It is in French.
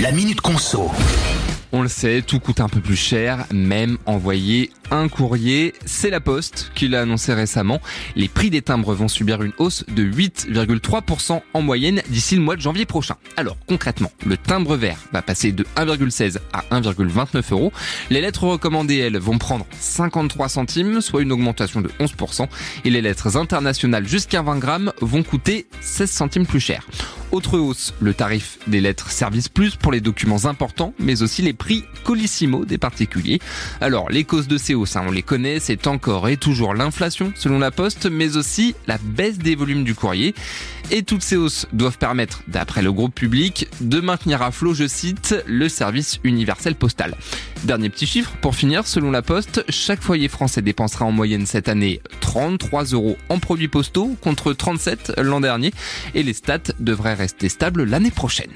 La Minute Conso. On le sait, tout coûte un peu plus cher, même envoyer un courrier. C'est la Poste qui l'a annoncé récemment. Les prix des timbres vont subir une hausse de 8,3% en moyenne d'ici le mois de janvier prochain. Alors concrètement, le timbre vert va passer de 1,16 à 1,29 euros. Les lettres recommandées, elles, vont prendre 53 centimes, soit une augmentation de 11%. Et les lettres internationales jusqu'à 20 grammes vont coûter 16 centimes plus cher. Autre hausse, le tarif des lettres Service Plus pour les documents importants, mais aussi les prix Colissimo des particuliers. Alors, les causes de ces hausses, hein, on les connaît, c'est encore et toujours l'inflation selon la Poste, mais aussi la baisse des volumes du courrier. Et toutes ces hausses doivent permettre, d'après le groupe public, de maintenir à flot, je cite, le service universel postal. Dernier petit chiffre, pour finir, selon la Poste, chaque foyer français dépensera en moyenne cette année 33 euros en produits postaux contre 37 l'an dernier et les stats devraient rester stables l'année prochaine.